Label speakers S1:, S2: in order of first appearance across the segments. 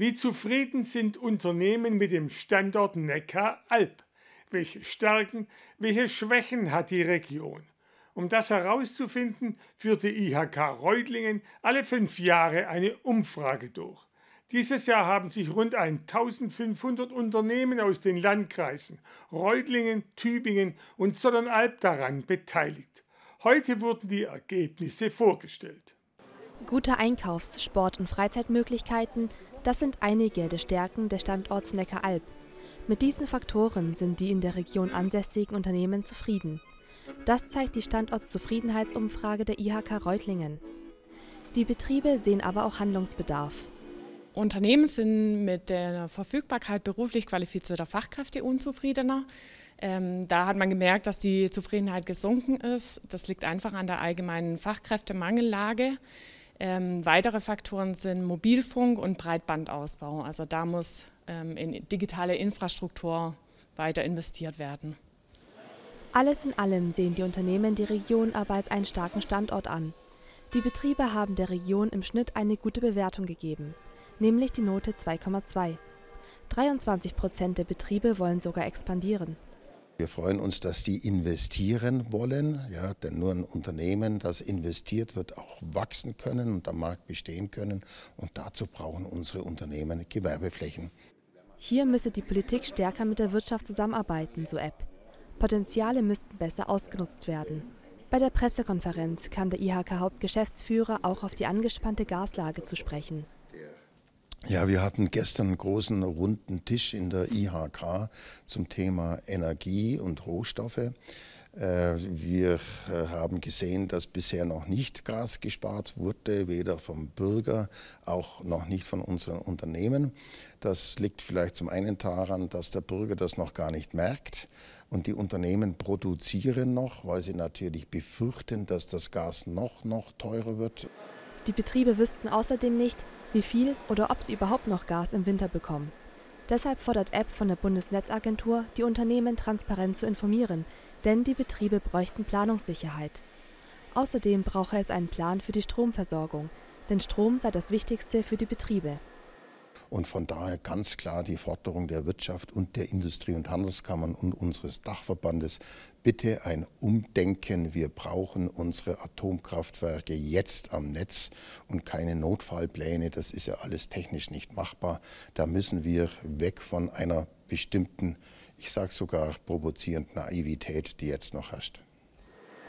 S1: Wie zufrieden sind Unternehmen mit dem Standort Neckar-Alb? Welche Stärken, welche Schwächen hat die Region? Um das herauszufinden, führte IHK Reutlingen alle fünf Jahre eine Umfrage durch. Dieses Jahr haben sich rund 1500 Unternehmen aus den Landkreisen Reutlingen, Tübingen und Zollernalb daran beteiligt. Heute wurden die Ergebnisse vorgestellt.
S2: Gute Einkaufs-, Sport- und Freizeitmöglichkeiten, das sind einige der Stärken des Standorts Neckaralb. Mit diesen Faktoren sind die in der Region ansässigen Unternehmen zufrieden. Das zeigt die Standortszufriedenheitsumfrage der IHK Reutlingen. Die Betriebe sehen aber auch Handlungsbedarf.
S3: Unternehmen sind mit der Verfügbarkeit beruflich qualifizierter Fachkräfte unzufriedener. Ähm, da hat man gemerkt, dass die Zufriedenheit gesunken ist. Das liegt einfach an der allgemeinen Fachkräftemangellage. Ähm, weitere Faktoren sind Mobilfunk und Breitbandausbau. Also da muss ähm, in digitale Infrastruktur weiter investiert werden.
S2: Alles in allem sehen die Unternehmen die Region aber als einen starken Standort an. Die Betriebe haben der Region im Schnitt eine gute Bewertung gegeben nämlich die Note 2,2. 23 Prozent der Betriebe wollen sogar expandieren.
S4: Wir freuen uns, dass die investieren wollen, ja, denn nur ein Unternehmen, das investiert, wird auch wachsen können und am Markt bestehen können. Und dazu brauchen unsere Unternehmen Gewerbeflächen.
S2: Hier müsse die Politik stärker mit der Wirtschaft zusammenarbeiten, so App. Potenziale müssten besser ausgenutzt werden. Bei der Pressekonferenz kam der IHK-Hauptgeschäftsführer auch auf die angespannte Gaslage zu sprechen.
S4: Ja, wir hatten gestern einen großen runden Tisch in der IHK zum Thema Energie und Rohstoffe. Äh, wir äh, haben gesehen, dass bisher noch nicht Gas gespart wurde, weder vom Bürger, auch noch nicht von unseren Unternehmen. Das liegt vielleicht zum einen daran, dass der Bürger das noch gar nicht merkt und die Unternehmen produzieren noch, weil sie natürlich befürchten, dass das Gas noch, noch teurer wird.
S2: Die Betriebe wüssten außerdem nicht, wie viel oder ob sie überhaupt noch Gas im Winter bekommen. Deshalb fordert App von der Bundesnetzagentur, die Unternehmen transparent zu informieren, denn die Betriebe bräuchten Planungssicherheit. Außerdem brauche es einen Plan für die Stromversorgung, denn Strom sei das Wichtigste für die Betriebe.
S4: Und von daher ganz klar die Forderung der Wirtschaft und der Industrie- und Handelskammern und unseres Dachverbandes, bitte ein Umdenken. Wir brauchen unsere Atomkraftwerke jetzt am Netz und keine Notfallpläne. Das ist ja alles technisch nicht machbar. Da müssen wir weg von einer bestimmten, ich sage sogar provozierend Naivität, die jetzt noch herrscht.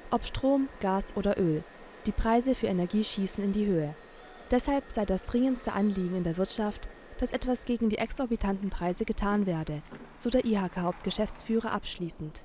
S2: Ob Strom, Gas oder Öl, die Preise für Energie schießen in die Höhe. Deshalb sei das dringendste Anliegen in der Wirtschaft, dass etwas gegen die exorbitanten Preise getan werde, so der IHK-Hauptgeschäftsführer abschließend.